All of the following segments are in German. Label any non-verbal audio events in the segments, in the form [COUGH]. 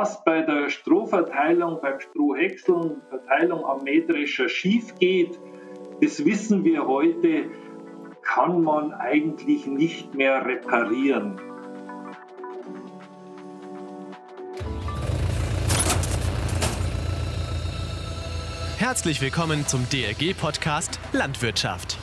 was bei der Strohverteilung, beim Strohhäckseln, Verteilung am Mähdrescher schief geht, das wissen wir heute, kann man eigentlich nicht mehr reparieren. Herzlich willkommen zum DRG-Podcast Landwirtschaft.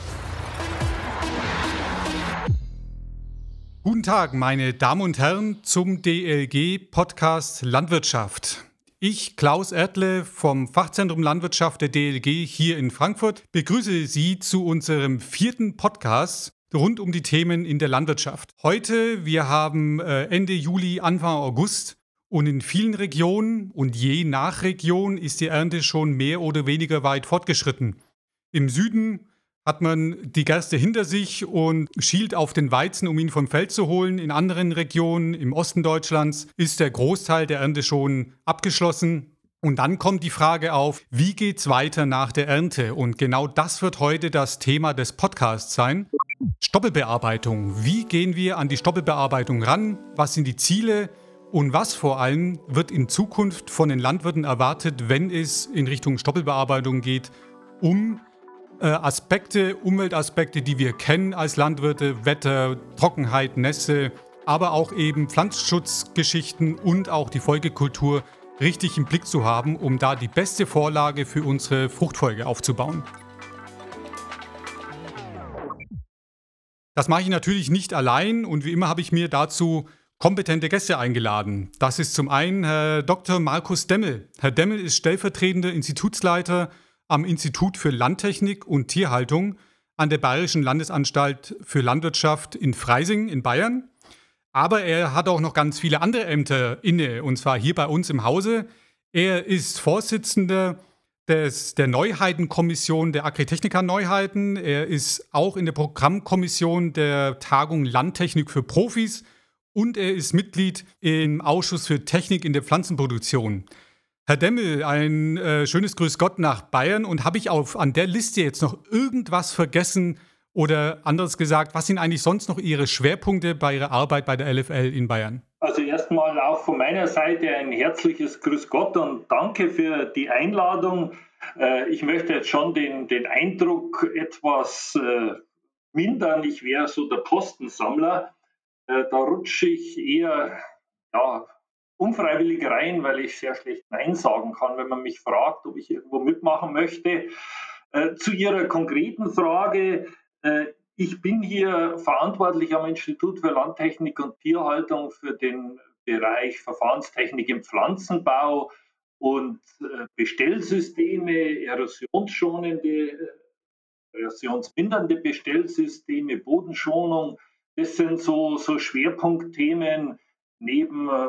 Guten Tag, meine Damen und Herren, zum DLG-Podcast Landwirtschaft. Ich, Klaus Erdle vom Fachzentrum Landwirtschaft der DLG hier in Frankfurt, begrüße Sie zu unserem vierten Podcast rund um die Themen in der Landwirtschaft. Heute, wir haben äh, Ende Juli, Anfang August und in vielen Regionen und je nach Region ist die Ernte schon mehr oder weniger weit fortgeschritten. Im Süden hat man die Gerste hinter sich und schielt auf den Weizen, um ihn vom Feld zu holen. In anderen Regionen im Osten Deutschlands ist der Großteil der Ernte schon abgeschlossen. Und dann kommt die Frage auf, wie geht es weiter nach der Ernte? Und genau das wird heute das Thema des Podcasts sein. Stoppelbearbeitung. Wie gehen wir an die Stoppelbearbeitung ran? Was sind die Ziele? Und was vor allem wird in Zukunft von den Landwirten erwartet, wenn es in Richtung Stoppelbearbeitung geht, um Aspekte, Umweltaspekte, die wir kennen als Landwirte, Wetter, Trockenheit, Nässe, aber auch eben Pflanzenschutzgeschichten und auch die Folgekultur richtig im Blick zu haben, um da die beste Vorlage für unsere Fruchtfolge aufzubauen. Das mache ich natürlich nicht allein und wie immer habe ich mir dazu kompetente Gäste eingeladen. Das ist zum einen Herr Dr. Markus Demmel. Herr Demmel ist stellvertretender Institutsleiter am Institut für Landtechnik und Tierhaltung an der Bayerischen Landesanstalt für Landwirtschaft in Freising in Bayern. Aber er hat auch noch ganz viele andere Ämter inne, und zwar hier bei uns im Hause. Er ist Vorsitzender des, der Neuheitenkommission der Agritechnica Neuheiten. Er ist auch in der Programmkommission der Tagung Landtechnik für Profis und er ist Mitglied im Ausschuss für Technik in der Pflanzenproduktion. Herr Demmel, ein äh, schönes Grüß Gott nach Bayern. Und habe ich auf, an der Liste jetzt noch irgendwas vergessen oder anderes gesagt, was sind eigentlich sonst noch Ihre Schwerpunkte bei Ihrer Arbeit bei der LFL in Bayern? Also erstmal auch von meiner Seite ein herzliches Grüß Gott und danke für die Einladung. Äh, ich möchte jetzt schon den, den Eindruck etwas äh, mindern. Ich wäre so der Postensammler. Äh, da rutsche ich eher ja, unfreiwillig rein, weil ich sehr schlecht Nein sagen kann, wenn man mich fragt, ob ich irgendwo mitmachen möchte. Äh, zu Ihrer konkreten Frage. Äh, ich bin hier verantwortlich am Institut für Landtechnik und Tierhaltung für den Bereich Verfahrenstechnik im Pflanzenbau und äh, Bestellsysteme, erosionsschonende, erosionsmindernde Bestellsysteme, Bodenschonung. Das sind so, so Schwerpunktthemen, neben äh,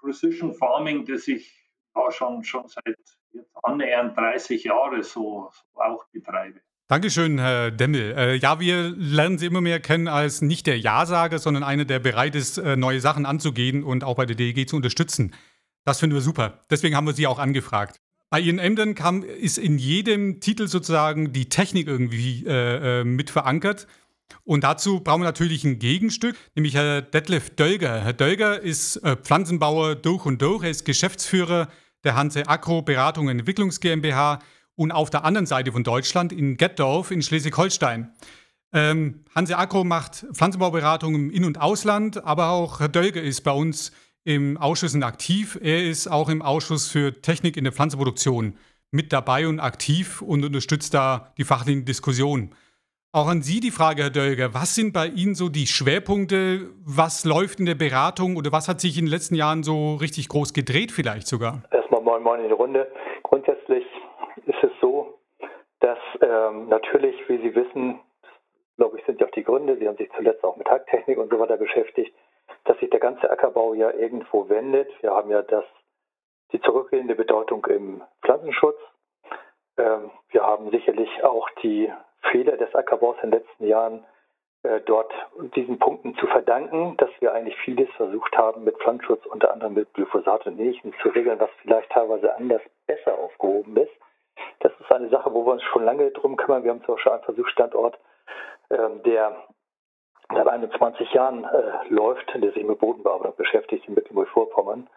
Precision Farming, das ich ja, schon, schon seit jetzt annähernd 30 Jahren so, so auch betreibe. Dankeschön, Herr Demmel. Äh, ja, wir lernen Sie immer mehr kennen als nicht der Ja-Sager, sondern einer, der bereit ist, äh, neue Sachen anzugehen und auch bei der DEG zu unterstützen. Das finden wir super. Deswegen haben wir Sie auch angefragt. Bei Ihren Ämtern kam, ist in jedem Titel sozusagen die Technik irgendwie äh mit verankert. Und dazu brauchen wir natürlich ein Gegenstück, nämlich Herr Detlef Dölger. Herr Dölger ist äh, Pflanzenbauer durch und durch. Er ist Geschäftsführer der Hanse Agro Beratung und Entwicklungs GmbH und auf der anderen Seite von Deutschland in Gettorf in Schleswig-Holstein. Ähm, Hanse Agro macht Pflanzenbauberatung im In- und Ausland, aber auch Herr Dölger ist bei uns im Ausschuss aktiv. Er ist auch im Ausschuss für Technik in der Pflanzenproduktion mit dabei und aktiv und unterstützt da die fachlichen Diskussionen. Auch an Sie die Frage, Herr Dölger. Was sind bei Ihnen so die Schwerpunkte? Was läuft in der Beratung oder was hat sich in den letzten Jahren so richtig groß gedreht, vielleicht sogar? Erstmal moin moin in die Runde. Grundsätzlich ist es so, dass ähm, natürlich, wie Sie wissen, glaube ich, sind ja auch die Gründe, Sie haben sich zuletzt auch mit Hacktechnik und so weiter beschäftigt, dass sich der ganze Ackerbau ja irgendwo wendet. Wir haben ja das, die zurückgehende Bedeutung im Pflanzenschutz. Ähm, wir haben sicherlich auch die Fehler des Ackerbaus in den letzten Jahren äh, dort diesen Punkten zu verdanken, dass wir eigentlich vieles versucht haben, mit Pflanzenschutz, unter anderem mit Glyphosat und Ähnlichem zu regeln, was vielleicht teilweise anders besser aufgehoben ist. Das ist eine Sache, wo wir uns schon lange drum kümmern. Wir haben zum Beispiel einen Versuchsstandort, ähm, der seit 21 Jahren äh, läuft, der sich mit Bodenbearbeitung beschäftigt in Mecklenburg-Vorpommern.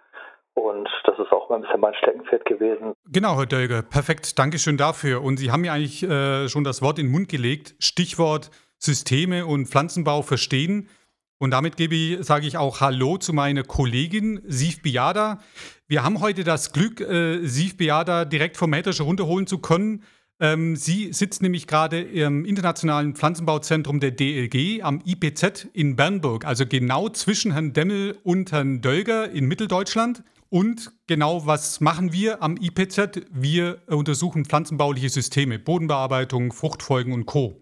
Und das ist auch mal ein bisschen mein Steckenpferd gewesen. Genau, Herr Dölger, perfekt. Dankeschön dafür. Und Sie haben mir eigentlich äh, schon das Wort in den Mund gelegt. Stichwort Systeme und Pflanzenbau verstehen. Und damit gebe ich, sage ich auch Hallo zu meiner Kollegin Siv Biada. Wir haben heute das Glück, äh, Siv Biada direkt vom Mähdrescher runterholen zu können. Ähm, sie sitzt nämlich gerade im Internationalen Pflanzenbauzentrum der DLG am IPZ in Bernburg, also genau zwischen Herrn Demmel und Herrn Dölger in Mitteldeutschland. Und genau was machen wir am IPZ? Wir untersuchen pflanzenbauliche Systeme, Bodenbearbeitung, Fruchtfolgen und Co.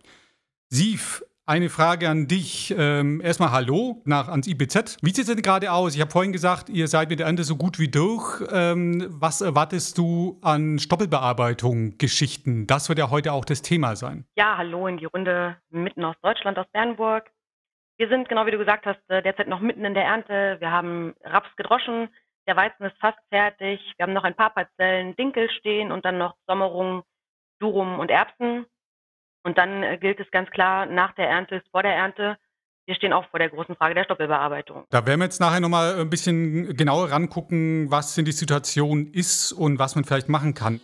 Siv, eine Frage an dich. Ähm, erstmal Hallo nach ans IPZ. Wie sieht es denn gerade aus? Ich habe vorhin gesagt, ihr seid mit der Ernte so gut wie durch. Ähm, was erwartest du an Stoppelbearbeitung, Geschichten? Das wird ja heute auch das Thema sein. Ja, hallo in die Runde mitten aus Deutschland, aus Bernburg. Wir sind, genau wie du gesagt hast, äh, derzeit noch mitten in der Ernte. Wir haben Raps gedroschen, der Weizen ist fast fertig. Wir haben noch ein paar Parzellen Dinkel stehen und dann noch Sommerung, Durum und Erbsen. Und dann äh, gilt es ganz klar, nach der Ernte ist vor der Ernte. Wir stehen auch vor der großen Frage der Stoppelbearbeitung. Da werden wir jetzt nachher nochmal ein bisschen genauer rangucken, was denn die Situation ist und was man vielleicht machen kann.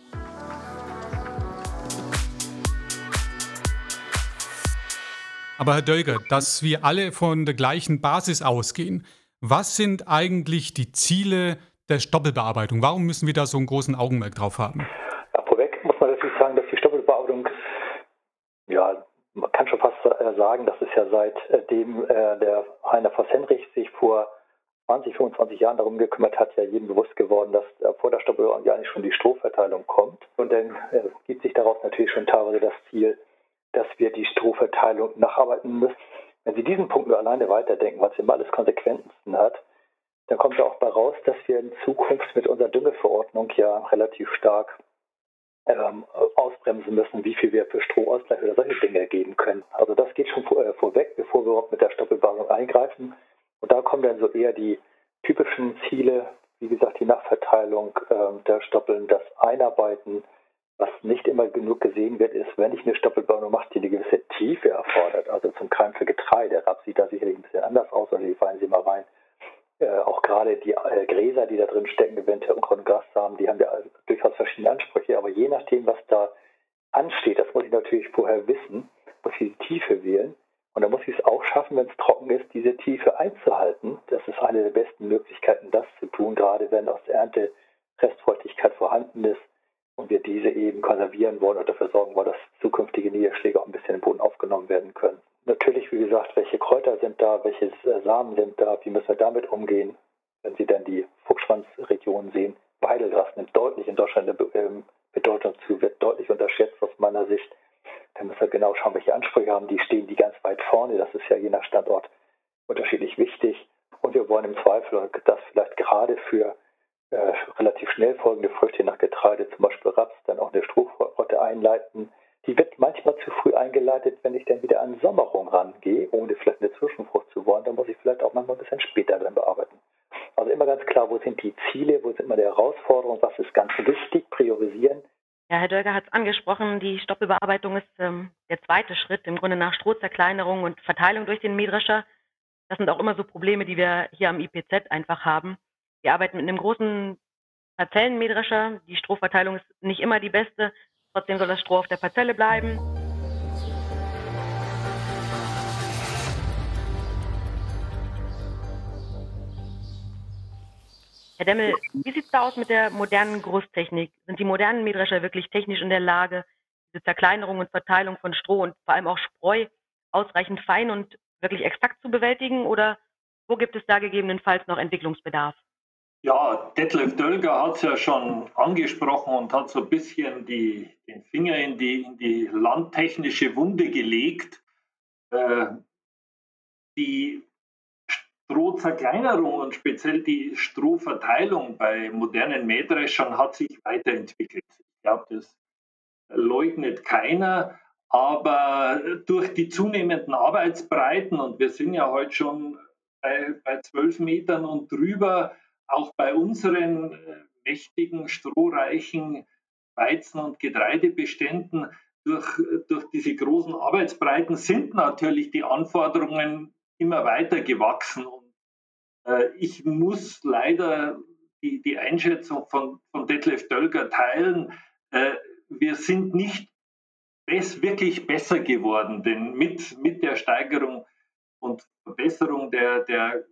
Aber Herr Dölger, dass wir alle von der gleichen Basis ausgehen, was sind eigentlich die Ziele der Stoppelbearbeitung? Warum müssen wir da so einen großen Augenmerk drauf haben? Ja, vorweg muss man natürlich sagen, dass die Stoppelbearbeitung ja, man kann schon fast äh, sagen, dass es ja seitdem äh, der Heiner Voss Henrich sich vor 20, 25 Jahren darum gekümmert hat, ja jedem bewusst geworden, dass äh, vor der Stoppelung ja eigentlich schon die Strohverteilung kommt. Und dann äh, gibt sich daraus natürlich schon teilweise das Ziel, dass wir die Strohverteilung nacharbeiten müssen. Wenn Sie diesen Punkt nur alleine weiterdenken, was immer alles Konsequenzen hat, dann kommt ja auch bei raus, dass wir in Zukunft mit unserer Düngeverordnung ja relativ stark ähm, ausbremsen müssen, wie viel wir für Stromausgleich oder solche Dinge geben können. Also das geht schon vor, äh, vorweg, bevor wir überhaupt mit der Stoppelbasung eingreifen. Und da kommen dann so eher die typischen Ziele, wie gesagt, die Nachverteilung äh, der Stoppeln, das Einarbeiten. Was nicht immer genug gesehen wird, ist, wenn ich eine Stoppelbauung mache, die eine gewisse Tiefe erfordert, also zum Keim für Getreide. Raps sieht da sicherlich ein bisschen anders aus, oder die fallen Sie mal rein äh, auch gerade die äh, Gräser, die da drin stecken, eventuell und Grassamen, die haben ja durchaus verschiedene Ansprüche. Aber je nachdem, was da ansteht, das muss ich natürlich vorher wissen, muss ich die Tiefe wählen. Und dann muss ich es auch schaffen, wenn es trocken ist, diese Tiefe einzuhalten. Das ist eine der besten Möglichkeiten, das zu tun, gerade wenn aus der Ernte Restfeuchtigkeit vorhanden ist und wir diese eben konservieren wollen und dafür sorgen wollen, dass zukünftige Niederschläge auch ein bisschen im Boden aufgenommen werden können. Natürlich, wie gesagt, welche Kräuter sind da, welche Samen sind da, wie müssen wir damit umgehen, wenn Sie dann die Fuchsschwanzregion sehen. Weidelgras nimmt deutlich in Deutschland eine ähm, Bedeutung zu, wird deutlich unterschätzt aus meiner Sicht. Da müssen wir genau schauen, welche Ansprüche haben. Die stehen die ganz weit vorne. Das ist ja je nach Standort unterschiedlich wichtig. Und wir wollen im Zweifel, dass vielleicht gerade für äh, relativ schnell folgende Früchte nach Getreide, zum Beispiel Raps, dann auch eine Strohrotte einleiten. Die wird manchmal zu früh eingeleitet, wenn ich dann wieder an Sommerung rangehe, ohne vielleicht eine Zwischenfrucht zu wollen. Dann muss ich vielleicht auch manchmal ein bisschen später dann bearbeiten. Also immer ganz klar, wo sind die Ziele, wo sind immer die Herausforderungen, was ist ganz wichtig, priorisieren. Ja, Herr Dölger hat es angesprochen, die Stoppelbearbeitung ist ähm, der zweite Schritt, im Grunde nach Strohzerkleinerung und Verteilung durch den Mähdrescher. Das sind auch immer so Probleme, die wir hier am IPZ einfach haben. Wir arbeiten mit einem großen Parzellenmähdrescher. Die Strohverteilung ist nicht immer die beste. Trotzdem soll das Stroh auf der Parzelle bleiben. Herr Demmel, wie sieht es da aus mit der modernen Großtechnik? Sind die modernen Mähdrescher wirklich technisch in der Lage, diese Zerkleinerung und Verteilung von Stroh und vor allem auch Spreu ausreichend fein und wirklich exakt zu bewältigen? Oder wo gibt es da gegebenenfalls noch Entwicklungsbedarf? Ja, Detlef Dölger hat es ja schon angesprochen und hat so ein bisschen die, den Finger in die, in die landtechnische Wunde gelegt. Äh, die Strohzerkleinerung und speziell die Strohverteilung bei modernen Mähdreschern hat sich weiterentwickelt. Ich glaube, das leugnet keiner. Aber durch die zunehmenden Arbeitsbreiten, und wir sind ja heute schon bei, 12 Metern und drüber, auch bei unseren äh, mächtigen, strohreichen Weizen- und Getreidebeständen durch, durch diese großen Arbeitsbreiten sind natürlich die Anforderungen immer weiter gewachsen. Und äh, ich muss leider die, die Einschätzung von, von Detlef Dölger teilen. Äh, wir sind nicht bes wirklich besser geworden, denn mit, mit der Steigerung und Verbesserung der, der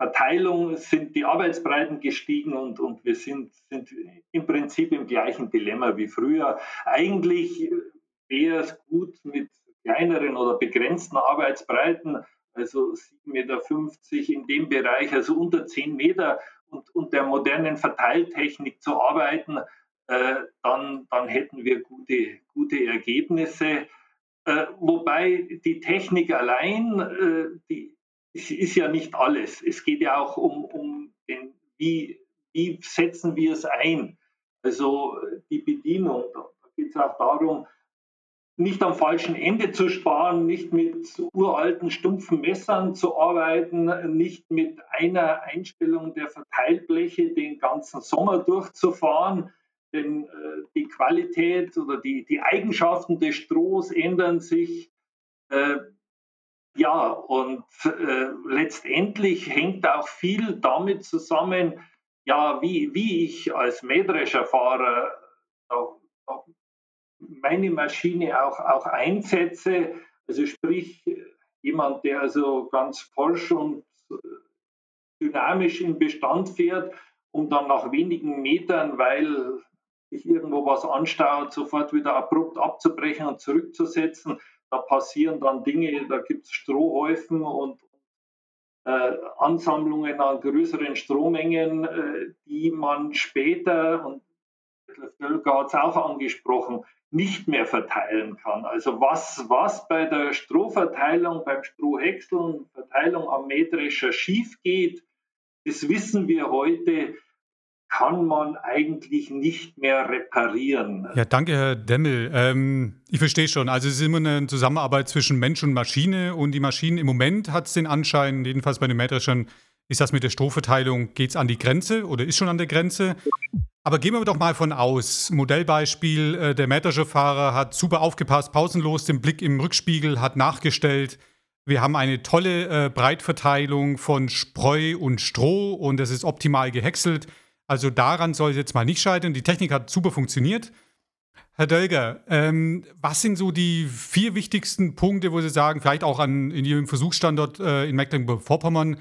Verteilung sind die Arbeitsbreiten gestiegen und, und wir sind, sind im Prinzip im gleichen Dilemma wie früher. Eigentlich wäre es gut mit kleineren oder begrenzten Arbeitsbreiten, also 7,50 Meter in dem Bereich, also unter 10 Meter und, und der modernen Verteiltechnik zu arbeiten, äh, dann, dann hätten wir gute, gute Ergebnisse. Äh, wobei die Technik allein, äh, die ist ja nicht alles. Es geht ja auch um, um den, wie, wie setzen wir es ein. Also die Bedienung, da geht es auch darum, nicht am falschen Ende zu sparen, nicht mit uralten, stumpfen Messern zu arbeiten, nicht mit einer Einstellung der Verteilbleche den ganzen Sommer durchzufahren, denn äh, die Qualität oder die, die Eigenschaften des Strohs ändern sich. Äh, ja, und äh, letztendlich hängt auch viel damit zusammen, ja, wie, wie ich als Mähdrescherfahrer meine Maschine auch, auch einsetze. Also sprich, jemand, der also ganz forsch und äh, dynamisch im Bestand fährt, um dann nach wenigen Metern, weil sich irgendwo was anstaut, sofort wieder abrupt abzubrechen und zurückzusetzen. Da passieren dann Dinge, da gibt es Strohhäufen und äh, Ansammlungen an größeren Strohmengen, äh, die man später, und Völker hat es auch angesprochen, nicht mehr verteilen kann. Also was, was bei der Strohverteilung, beim Strohhäckseln, Verteilung am Mähdrescher schief geht, das wissen wir heute, kann man eigentlich nicht mehr reparieren. Ja, danke, Herr Demmel. Ähm, ich verstehe schon. Also es ist immer eine Zusammenarbeit zwischen Mensch und Maschine und die Maschinen im Moment hat es den Anschein, jedenfalls bei den Mähdreschern, ist das mit der Strohverteilung, geht es an die Grenze oder ist schon an der Grenze? Aber gehen wir doch mal von aus. Modellbeispiel, äh, der Mähdrescherfahrer hat super aufgepasst, pausenlos den Blick im Rückspiegel, hat nachgestellt. Wir haben eine tolle äh, Breitverteilung von Spreu und Stroh und es ist optimal gehäckselt. Also daran soll es jetzt mal nicht scheitern. Die Technik hat super funktioniert. Herr Dölger, ähm, was sind so die vier wichtigsten Punkte, wo Sie sagen, vielleicht auch an, in Ihrem Versuchsstandort äh, in Mecklenburg-Vorpommern,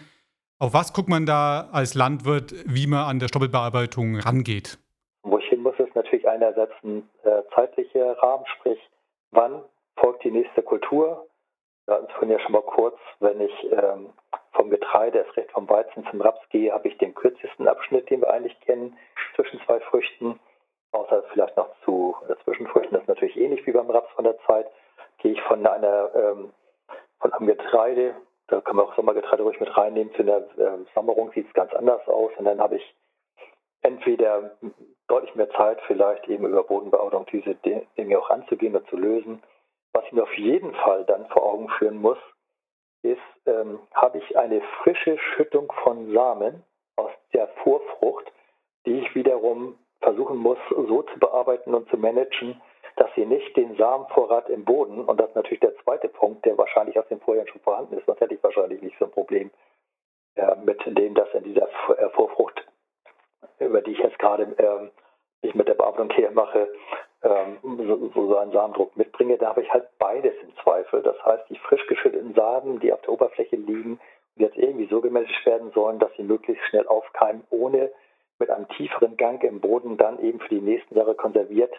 auf was guckt man da als Landwirt, wie man an der Stoppelbearbeitung rangeht? Wo ich hin muss, ist natürlich einerseits ein äh, zeitlicher Rahmen, sprich, wann folgt die nächste Kultur? Wir hatten es vorhin ja schon mal kurz, wenn ich ähm, vom Getreide, erst recht vom Weizen zum Raps gehe, habe ich den kürzesten Abschnitt, den wir eigentlich kennen, zwischen zwei Früchten. Außer vielleicht noch zu äh, Zwischenfrüchten, das ist natürlich ähnlich wie beim Raps von der Zeit. Gehe ich von einer ähm, von einem Getreide da können wir auch Sommergetreide ruhig mit reinnehmen. Zu der äh, Sommerung sieht es ganz anders aus. Und dann habe ich entweder deutlich mehr Zeit, vielleicht eben über Bodenbearbeitung diese Dinge auch anzugehen und zu lösen. Was ich mir auf jeden Fall dann vor Augen führen muss, ist, ähm, habe ich eine frische Schüttung von Samen aus der Vorfrucht, die ich wiederum versuchen muss, so zu bearbeiten und zu managen, dass sie nicht den Samenvorrat im Boden, und das ist natürlich der zweite Punkt, der wahrscheinlich aus dem Vorjahr schon vorhanden ist, sonst hätte ich wahrscheinlich nicht so ein Problem äh, mit dem, dass in dieser äh, Vorfrucht, über die ich jetzt gerade ähm, ich mit der Bearbeitung hier mache, ähm, so, so einen Samendruck mitbringe, da habe ich halt beides im Zweifel. Das heißt, die frisch geschütteten Samen, die auf der Oberfläche liegen und jetzt irgendwie so gemanagt werden sollen, dass sie möglichst schnell aufkeimen, ohne mit einem tieferen Gang im Boden dann eben für die nächsten Jahre konserviert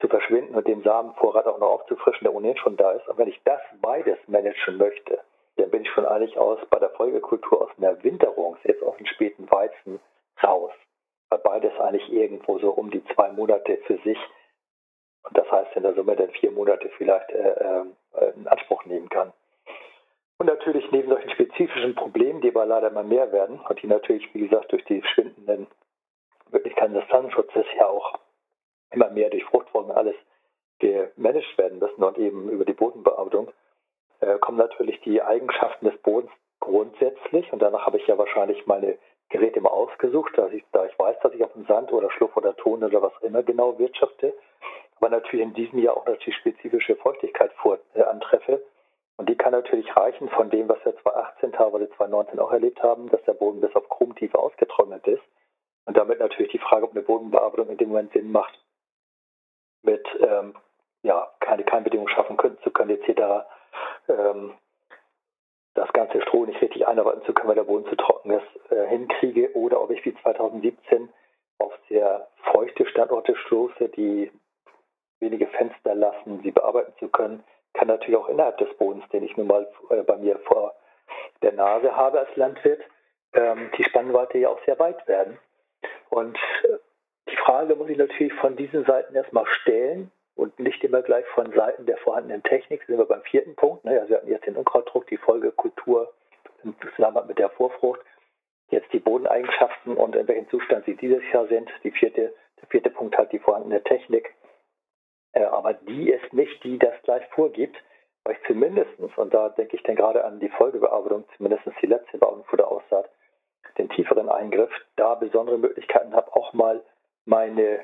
zu verschwinden und den Samenvorrat auch noch aufzufrischen, der ohnehin schon da ist. Und wenn ich das beides managen möchte, dann bin ich von eigentlich aus bei der Folgekultur aus einer Winterung, jetzt aus dem späten Weizen, raus. Weil beides eigentlich irgendwo so um die zwei Monate für sich, und das heißt in der Summe dann vier Monate vielleicht äh, äh, in Anspruch nehmen kann. Und natürlich neben solchen spezifischen Problemen, die aber leider immer mehr werden und die natürlich, wie gesagt, durch die schwindenden Möglichkeiten des Tannenschutzes ja auch immer mehr durch Fruchtfolgen alles gemanagt werden müssen und eben über die Bodenbearbeitung, äh, kommen natürlich die Eigenschaften des Bodens grundsätzlich. Und danach habe ich ja wahrscheinlich meine Geräte immer ausgesucht, da ich, da ich weiß, dass ich auf dem Sand oder Schluff oder Ton oder was immer genau wirtschafte. Aber natürlich in diesem Jahr auch natürlich spezifische Feuchtigkeit vor, äh, antreffe. Und die kann natürlich reichen von dem, was wir 2018 oder 2019 auch erlebt haben, dass der Boden bis auf Krummtiefe ausgetrocknet ist. und damit natürlich die Frage, ob eine Bodenbearbeitung in dem Moment Sinn macht, mit ähm, ja, keine Keimbedingungen schaffen können, zu können, etc. Ähm, das ganze Stroh nicht richtig einarbeiten zu können, weil der Boden zu trocken ist, äh, hinkriege oder ob ich wie 2017 auf sehr feuchte Standorte stoße, die wenige Fenster lassen, sie bearbeiten zu können, kann natürlich auch innerhalb des Bodens, den ich nun mal äh, bei mir vor der Nase habe als Landwirt, ähm, die Spannweite ja auch sehr weit werden. Und äh, die Frage muss ich natürlich von diesen Seiten erstmal stellen und nicht immer gleich von Seiten der vorhandenen Technik. Sind wir beim vierten Punkt. Ne? Also hatten jetzt den Unkrautdruck, die Folgekultur im Zusammenhang mit der Vorfrucht, jetzt die Bodeneigenschaften und in welchem Zustand sie dieses Jahr sind. Die vierte, der vierte Punkt hat die vorhandene Technik. Äh, aber die ist nicht die, das gleich vorgibt, weil ich zumindest, und da denke ich dann gerade an die Folgebearbeitung, zumindest die letzte Bearbeitung vor der Aussaat, den tieferen Eingriff, da besondere Möglichkeiten habe, auch mal meine,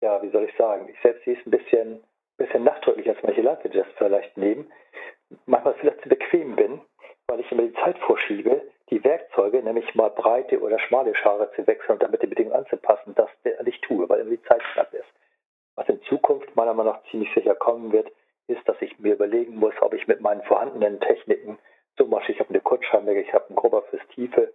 ja, wie soll ich sagen, ich selbst sehe es ein bisschen, bisschen nachdrücklich, als manche Landwirte das vielleicht nehmen, manchmal vielleicht zu bequem bin, weil ich immer die Zeit vorschiebe, die Werkzeuge, nämlich mal breite oder schmale Schare zu wechseln und damit die Bedingungen anzupassen, das nicht tue, weil immer die Zeit knapp ist. Was in Zukunft meiner Meinung nach ziemlich sicher kommen wird, ist, dass ich mir überlegen muss, ob ich mit meinen vorhandenen Techniken, zum Beispiel ich habe eine Kurzscheibenlege, ich habe einen Grubber fürs Tiefe,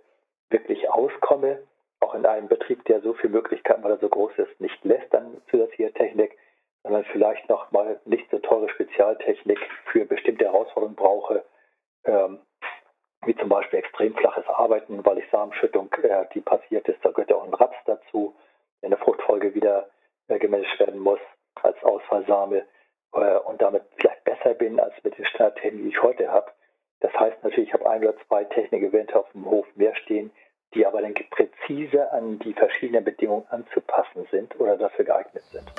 wirklich auskomme, auch in einem Betrieb, der so viele Möglichkeiten, weil er so groß ist, nicht lässt dann zusätzliche Technik, sondern vielleicht noch mal nicht so teure Spezialtechnik für bestimmte Herausforderungen brauche, ähm, wie zum Beispiel extrem flaches Arbeiten, weil ich Samenschüttung, äh, die passiert ist, da gehört ja auch ein Raps dazu, in der Fruchtfolge wieder gemanagt werden muss als Ausfallsame äh, und damit vielleicht besser bin als mit den Standardtechniken, die ich heute habe. Das heißt natürlich, ich habe ein oder zwei Technik-Events auf dem Hof mehr stehen, die aber dann präzise an die verschiedenen Bedingungen anzupassen sind oder dafür geeignet sind.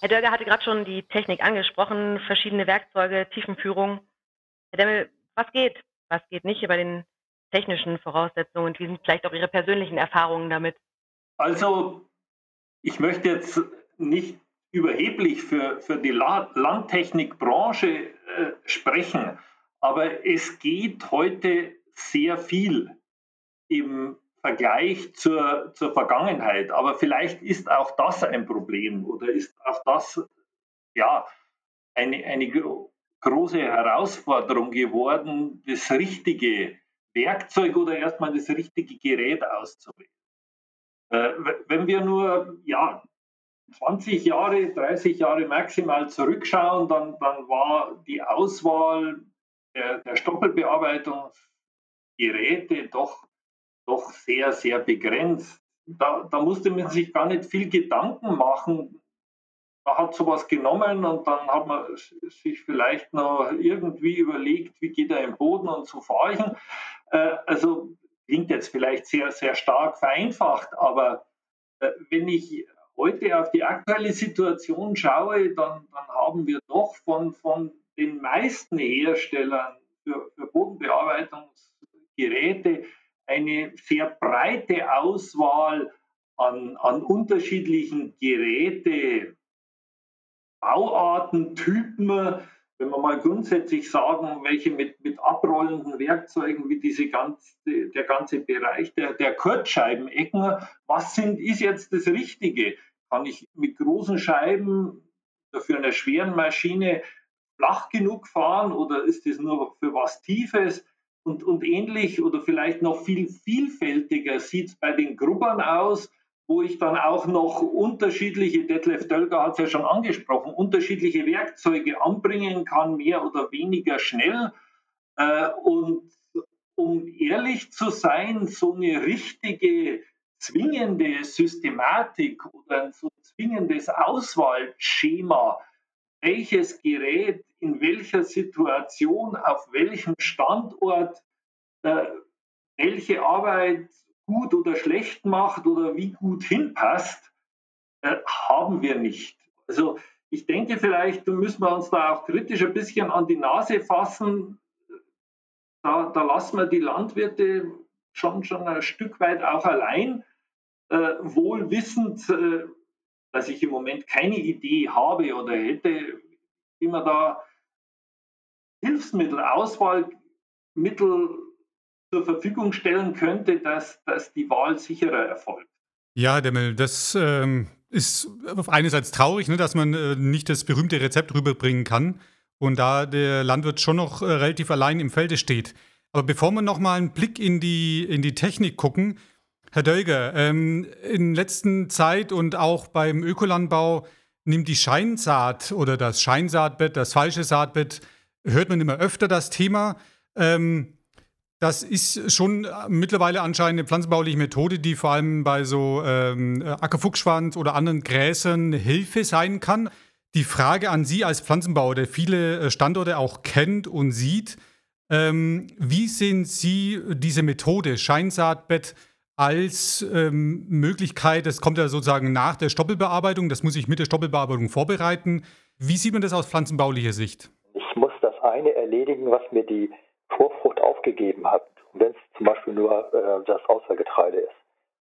Herr Dörger hatte gerade schon die Technik angesprochen, verschiedene Werkzeuge, Tiefenführung. Herr Demmel, was geht, was geht nicht bei den technischen Voraussetzungen und wie sind vielleicht auch Ihre persönlichen Erfahrungen damit? Also, ich möchte jetzt nicht überheblich für, für die Landtechnikbranche äh, sprechen, aber es geht heute sehr viel im Vergleich zur, zur Vergangenheit. Aber vielleicht ist auch das ein Problem oder ist auch das ja, eine, eine große Herausforderung geworden, das richtige Werkzeug oder erstmal das richtige Gerät auszuwählen. Äh, wenn wir nur ja, 20 Jahre, 30 Jahre maximal zurückschauen, dann, dann war die Auswahl der, der Stoppelbearbeitungsgeräte doch, doch sehr, sehr begrenzt. Da, da musste man sich gar nicht viel Gedanken machen. Man hat sowas genommen und dann hat man sich vielleicht noch irgendwie überlegt, wie geht er im Boden und so fahre ich. Äh, also klingt jetzt vielleicht sehr, sehr stark vereinfacht, aber äh, wenn ich heute auf die aktuelle Situation schaue, dann, dann haben wir doch von, von den meisten Herstellern für, für Bodenbearbeitungsgeräte eine sehr breite Auswahl an, an unterschiedlichen Geräte, Bauarten, Typen, wenn wir mal grundsätzlich sagen, welche mit, mit abrollenden Werkzeugen, wie diese ganze, der ganze Bereich der, der Kurzscheibenecken, was sind, ist jetzt das Richtige? Kann ich mit großen Scheiben für eine schweren Maschine flach genug fahren oder ist das nur für was Tiefes? Und, und ähnlich oder vielleicht noch viel vielfältiger sieht es bei den Grubbern aus, wo ich dann auch noch unterschiedliche, Detlef Dölger hat es ja schon angesprochen, unterschiedliche Werkzeuge anbringen kann, mehr oder weniger schnell. Äh, und um ehrlich zu sein, so eine richtige zwingende Systematik oder ein so zwingendes Auswahlschema, welches Gerät in welcher Situation, auf welchem Standort, äh, welche Arbeit gut oder schlecht macht oder wie gut hinpasst, äh, haben wir nicht. Also ich denke, vielleicht müssen wir uns da auch kritisch ein bisschen an die Nase fassen. Da, da lassen wir die Landwirte schon, schon ein Stück weit auch allein, äh, wohl wissend, äh, dass ich im Moment keine Idee habe oder hätte, wie man da Hilfsmittel, Auswahlmittel zur Verfügung stellen könnte, dass, dass die Wahl sicherer erfolgt. Ja, Demmel, das ähm, ist auf einerseits traurig, ne, dass man äh, nicht das berühmte Rezept rüberbringen kann und da der Landwirt schon noch äh, relativ allein im Felde steht. Aber bevor wir noch mal einen Blick in die, in die Technik gucken, Herr Dölger, ähm, in letzter Zeit und auch beim Ökolandbau nimmt die Scheinsaat oder das Scheinsaatbett, das falsche Saatbett, hört man immer öfter das Thema. Ähm, das ist schon mittlerweile anscheinend eine pflanzenbauliche Methode, die vor allem bei so ähm, Ackerfuchsschwanz oder anderen Gräsern Hilfe sein kann. Die Frage an Sie als Pflanzenbauer, der viele äh, Standorte auch kennt und sieht, ähm, wie sehen Sie diese Methode Scheinsaatbett als ähm, Möglichkeit, das kommt ja sozusagen nach der Stoppelbearbeitung, das muss ich mit der Stoppelbearbeitung vorbereiten. Wie sieht man das aus pflanzenbaulicher Sicht? Ich muss das eine erledigen, was mir die Vorfrucht aufgegeben hat, wenn es zum Beispiel nur äh, das Auswahlgetreide ist.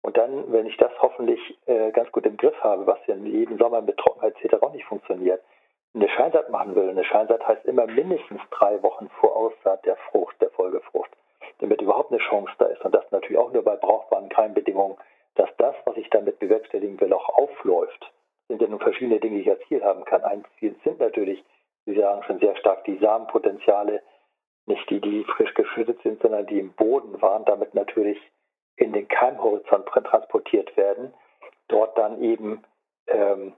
Und dann, wenn ich das hoffentlich äh, ganz gut im Griff habe, was ja jeden Sommer mit Trockenheit etc. auch nicht funktioniert, eine Scheinsaat machen will, eine Scheinsaat heißt immer mindestens drei Wochen vor Aussaat der Frucht, der Folgefrucht damit überhaupt eine Chance da ist. Und das natürlich auch nur bei brauchbaren Keimbedingungen, dass das, was ich damit bewerkstelligen will, auch aufläuft. Sind ja nun verschiedene Dinge, die ich als Ziel haben kann. Ein Ziel sind natürlich, Sie sagen schon sehr stark, die Samenpotenziale, nicht die, die frisch geschüttet sind, sondern die im Boden waren, damit natürlich in den Keimhorizont transportiert werden, dort dann eben ähm,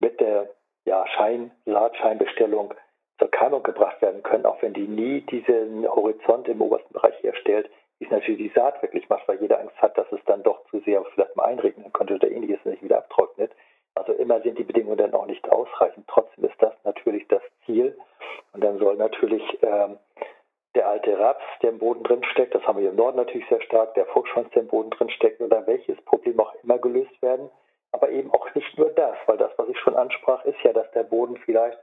mit der ja, Schein, Saatscheinbestellung zur Keimung gebracht werden können, auch wenn die nie diesen Horizont im obersten Bereich herstellt, wie es natürlich die Saat wirklich macht, weil jeder Angst hat, dass es dann doch zu sehr vielleicht mal einregnen könnte oder ähnliches nicht wieder abtrocknet. Also immer sind die Bedingungen dann auch nicht ausreichend. Trotzdem ist das natürlich das Ziel. Und dann soll natürlich ähm, der alte Raps, der im Boden drin steckt, das haben wir im Norden natürlich sehr stark, der Fuchsschwanz, der im Boden drin steckt, oder welches Problem auch immer gelöst werden. Aber eben auch nicht nur das, weil das, was ich schon ansprach, ist ja, dass der Boden vielleicht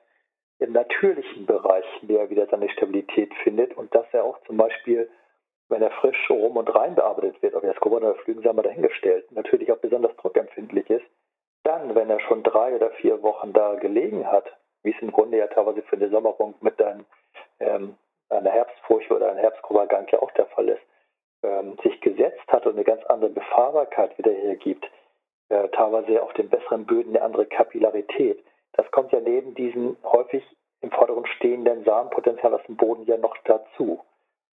im natürlichen Bereich mehr wieder seine Stabilität findet und dass er auch zum Beispiel, wenn er frisch rum und rein bearbeitet wird, ob er das gewonnen oder Flügen, sagen wir dahingestellt, natürlich auch besonders druckempfindlich ist, dann, wenn er schon drei oder vier Wochen da gelegen hat, wie es im Grunde ja teilweise für eine Sommerung mit einem, ähm, einer Herbstfurche oder einem Herbstgrubbergang ja auch der Fall ist, ähm, sich gesetzt hat und eine ganz andere Befahrbarkeit wieder hergibt, äh, teilweise auf den besseren Böden eine andere Kapillarität, das kommt ja neben diesem häufig im Vordergrund stehenden Samenpotenzial aus dem Boden ja noch dazu.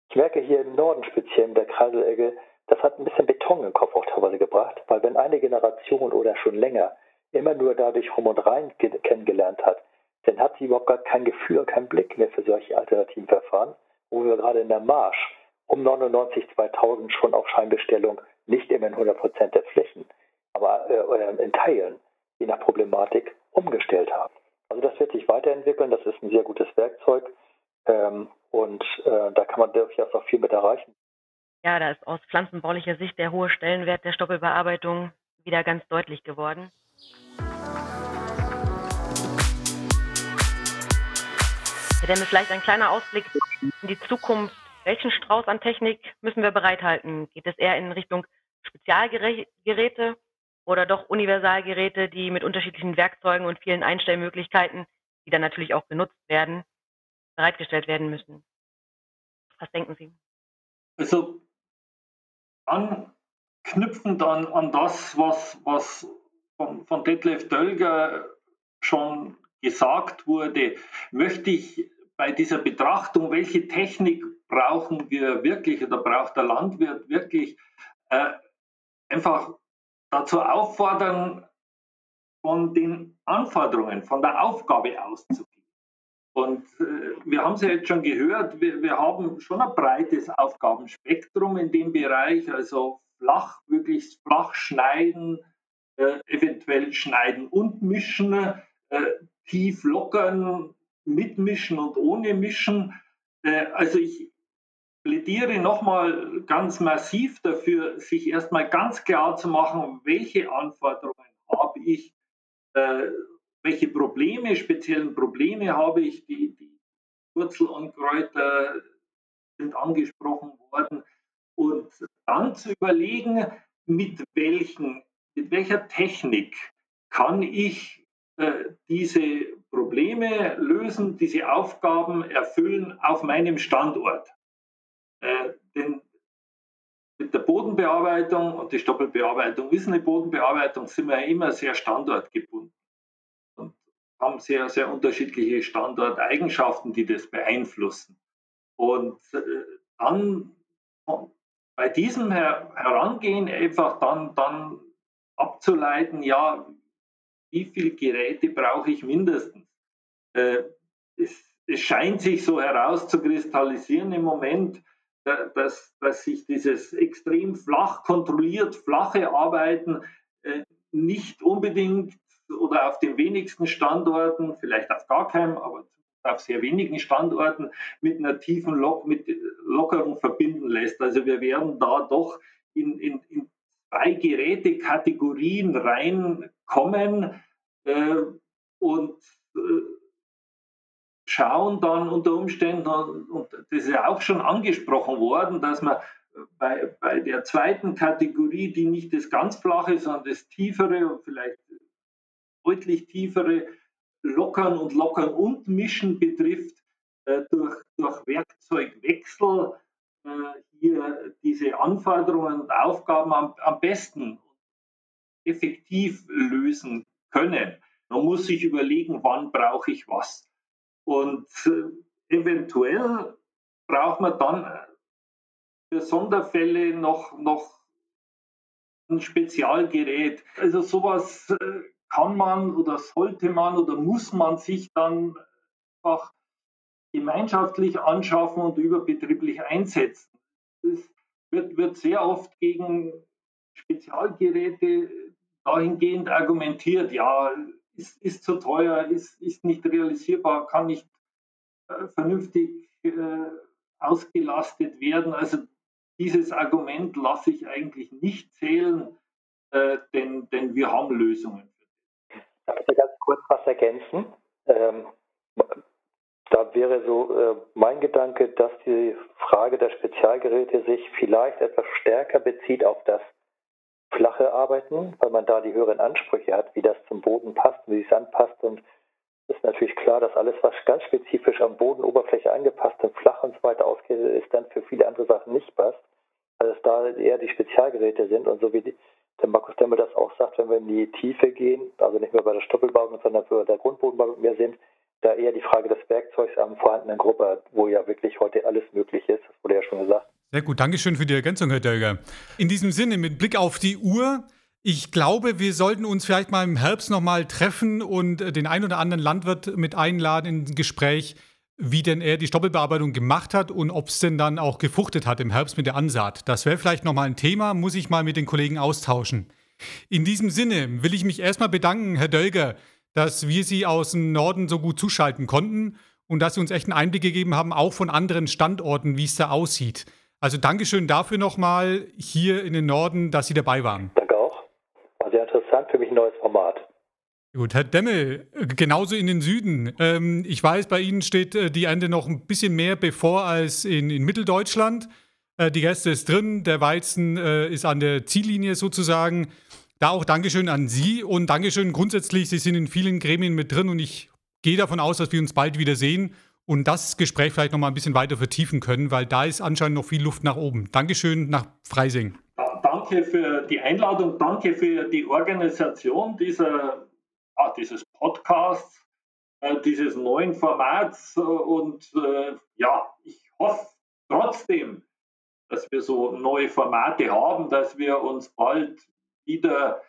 Ich merke hier im Norden speziell in der Kreiselegge, das hat ein bisschen Beton im Kopf auch teilweise gebracht, weil wenn eine Generation oder schon länger immer nur dadurch rum und rein kennengelernt hat, dann hat sie überhaupt gar kein Gefühl, keinen Blick mehr für solche alternativen Verfahren, wo wir gerade in der Marsch um 99 2000 schon auf Scheinbestellung nicht immer in 100 Prozent der Flächen, aber äh, in Teilen, je nach Problematik, umgestellt haben. Also das wird sich weiterentwickeln, das ist ein sehr gutes Werkzeug ähm, und äh, da kann man durchaus auch viel mit erreichen. Ja, da ist aus pflanzenbaulicher Sicht der hohe Stellenwert der Stoppelbearbeitung wieder ganz deutlich geworden. Herr Demme, vielleicht ein kleiner Ausblick in die Zukunft. Welchen Strauß an Technik müssen wir bereithalten? Geht es eher in Richtung Spezialgeräte oder doch Universalgeräte, die mit unterschiedlichen Werkzeugen und vielen Einstellmöglichkeiten, die dann natürlich auch genutzt werden, bereitgestellt werden müssen. Was denken Sie? Also anknüpfend an, an das, was, was von, von Detlef Dölger schon gesagt wurde, möchte ich bei dieser Betrachtung, welche Technik brauchen wir wirklich oder braucht der Landwirt wirklich, äh, einfach dazu auffordern, von den Anforderungen, von der Aufgabe auszugehen. Und äh, wir haben es ja jetzt schon gehört, wir, wir haben schon ein breites Aufgabenspektrum in dem Bereich, also flach, möglichst flach schneiden, äh, eventuell schneiden und mischen, tief lockern, mitmischen und ohne mischen. Äh, also ich, plädiere nochmal ganz massiv dafür, sich erstmal ganz klar zu machen, welche Anforderungen habe ich, äh, welche Probleme, speziellen Probleme habe ich, die, die Wurzelunkräuter sind angesprochen worden, und dann zu überlegen, mit welchen, mit welcher Technik kann ich äh, diese Probleme lösen, diese Aufgaben erfüllen auf meinem Standort. Äh, denn mit der Bodenbearbeitung und die Stoppelbearbeitung ist eine Bodenbearbeitung, sind wir immer sehr standortgebunden und haben sehr, sehr unterschiedliche Standorteigenschaften, die das beeinflussen. Und äh, dann bei diesem Herangehen einfach dann, dann abzuleiten, ja, wie viele Geräte brauche ich mindestens? Äh, es, es, scheint sich so herauszukristallisieren im Moment, dass, dass sich dieses extrem flach kontrolliert, flache Arbeiten äh, nicht unbedingt oder auf den wenigsten Standorten, vielleicht auf gar keinem, aber auf sehr wenigen Standorten mit einer tiefen Lok mit Lockerung verbinden lässt. Also wir werden da doch in, in, in zwei Gerätekategorien reinkommen äh, und äh, schauen dann unter Umständen, und das ist ja auch schon angesprochen worden, dass man bei, bei der zweiten Kategorie, die nicht das ganz flache, sondern das tiefere und vielleicht deutlich tiefere Lockern und Lockern und Mischen betrifft, äh, durch, durch Werkzeugwechsel hier diese Anforderungen und Aufgaben am, am besten effektiv lösen können. Man muss sich überlegen, wann brauche ich was. Und äh, eventuell braucht man dann für Sonderfälle noch, noch ein Spezialgerät. Also sowas äh, kann man oder sollte man oder muss man sich dann einfach gemeinschaftlich anschaffen und überbetrieblich einsetzen. Das wird, wird sehr oft gegen Spezialgeräte dahingehend argumentiert, ja, ist, ist zu teuer, ist, ist nicht realisierbar, kann nicht äh, vernünftig äh, ausgelastet werden. Also dieses Argument lasse ich eigentlich nicht zählen, äh, denn, denn wir haben Lösungen. Darf ich ganz kurz was ergänzen? Ähm, wäre so äh, mein Gedanke, dass die Frage der Spezialgeräte sich vielleicht etwas stärker bezieht auf das flache Arbeiten, weil man da die höheren Ansprüche hat, wie das zum Boden passt, wie es anpasst. Und es ist natürlich klar, dass alles, was ganz spezifisch am Bodenoberfläche angepasst und flach und so weiter ausgeht, ist, dann für viele andere Sachen nicht passt. Also dass da eher die Spezialgeräte sind und so wie die, der Markus Demmel das auch sagt, wenn wir in die Tiefe gehen, also nicht mehr bei der Stoppelbauung, sondern für der Grundbodenbauung mehr sind, da eher die Frage des Werkzeugs am vorhandenen Gruppe, wo ja wirklich heute alles möglich ist, das wurde ja schon gesagt. Sehr gut, Dankeschön für die Ergänzung, Herr Dölger. In diesem Sinne, mit Blick auf die Uhr, ich glaube, wir sollten uns vielleicht mal im Herbst nochmal treffen und äh, den ein oder anderen Landwirt mit einladen in ein Gespräch, wie denn er die Stoppelbearbeitung gemacht hat und ob es denn dann auch gefruchtet hat im Herbst mit der Ansaat. Das wäre vielleicht nochmal ein Thema, muss ich mal mit den Kollegen austauschen. In diesem Sinne will ich mich erstmal bedanken, Herr Dölger, dass wir Sie aus dem Norden so gut zuschalten konnten und dass Sie uns echt einen Einblick gegeben haben, auch von anderen Standorten, wie es da aussieht. Also Dankeschön dafür nochmal hier in den Norden, dass Sie dabei waren. Danke auch. War sehr interessant, für mich ein neues Format. Gut, Herr Demmel, genauso in den Süden. Ähm, ich weiß, bei Ihnen steht äh, die Ende noch ein bisschen mehr bevor als in, in Mitteldeutschland. Äh, die Gäste ist drin, der Weizen äh, ist an der Ziellinie sozusagen. Da auch Dankeschön an Sie und Dankeschön grundsätzlich. Sie sind in vielen Gremien mit drin und ich gehe davon aus, dass wir uns bald wieder sehen und das Gespräch vielleicht noch mal ein bisschen weiter vertiefen können, weil da ist anscheinend noch viel Luft nach oben. Dankeschön nach Freising. Danke für die Einladung, danke für die Organisation dieser, ah, dieses Podcasts, äh, dieses neuen Formats und äh, ja, ich hoffe trotzdem, dass wir so neue Formate haben, dass wir uns bald wieder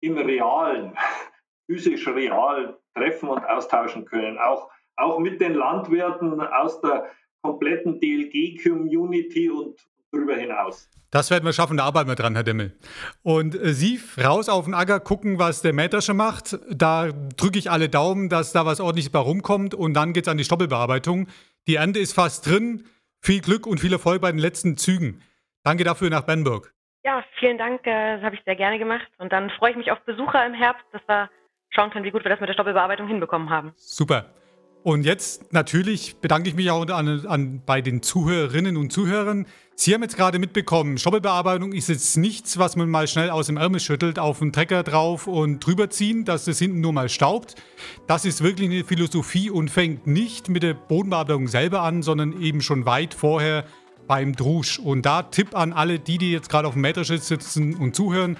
im Realen, [LAUGHS] physisch real treffen und austauschen können. Auch auch mit den Landwirten aus der kompletten DLG-Community und darüber hinaus. Das werden wir schaffen, da arbeiten wir dran, Herr Demmel. Und äh, Sie raus auf den Acker, gucken, was der Mähdrescher macht. Da drücke ich alle Daumen, dass da was ordentliches bei rumkommt und dann geht es an die Stoppelbearbeitung. Die Ernte ist fast drin. Viel Glück und viel Erfolg bei den letzten Zügen. Danke dafür nach Bernburg. Ja, vielen Dank. Äh, das habe ich sehr gerne gemacht. Und dann freue ich mich auf Besucher im Herbst, dass wir schauen können, wie gut wir das mit der Stoppelbearbeitung hinbekommen haben. Super. Und jetzt natürlich bedanke ich mich auch an, an, bei den Zuhörerinnen und Zuhörern. Sie haben jetzt gerade mitbekommen, Stoppelbearbeitung ist jetzt nichts, was man mal schnell aus dem Ärmel schüttelt, auf den Trecker drauf und drüber ziehen, dass das hinten nur mal staubt. Das ist wirklich eine Philosophie und fängt nicht mit der Bodenbearbeitung selber an, sondern eben schon weit vorher beim Drusch. Und da Tipp an alle, die, die jetzt gerade auf dem Mähdrescher sitzen und zuhören,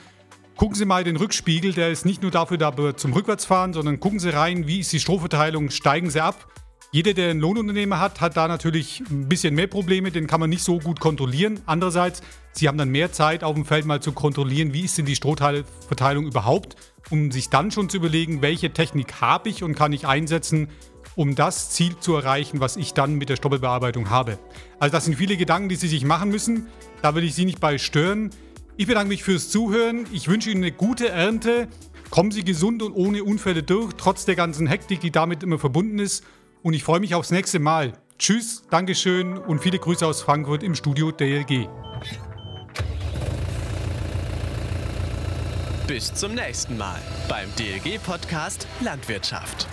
gucken Sie mal den Rückspiegel, der ist nicht nur dafür da zum Rückwärtsfahren, sondern gucken Sie rein, wie ist die Strohverteilung, steigen Sie ab. Jeder, der einen Lohnunternehmer hat, hat da natürlich ein bisschen mehr Probleme, den kann man nicht so gut kontrollieren. Andererseits, Sie haben dann mehr Zeit auf dem Feld mal zu kontrollieren, wie ist denn die Strohverteilung überhaupt, um sich dann schon zu überlegen, welche Technik habe ich und kann ich einsetzen, um das Ziel zu erreichen, was ich dann mit der Stoppelbearbeitung habe. Also das sind viele Gedanken, die Sie sich machen müssen. Da will ich Sie nicht bei stören. Ich bedanke mich fürs Zuhören. Ich wünsche Ihnen eine gute Ernte. Kommen Sie gesund und ohne Unfälle durch, trotz der ganzen Hektik, die damit immer verbunden ist. Und ich freue mich aufs nächste Mal. Tschüss, Dankeschön und viele Grüße aus Frankfurt im Studio DLG. Bis zum nächsten Mal beim DLG-Podcast Landwirtschaft.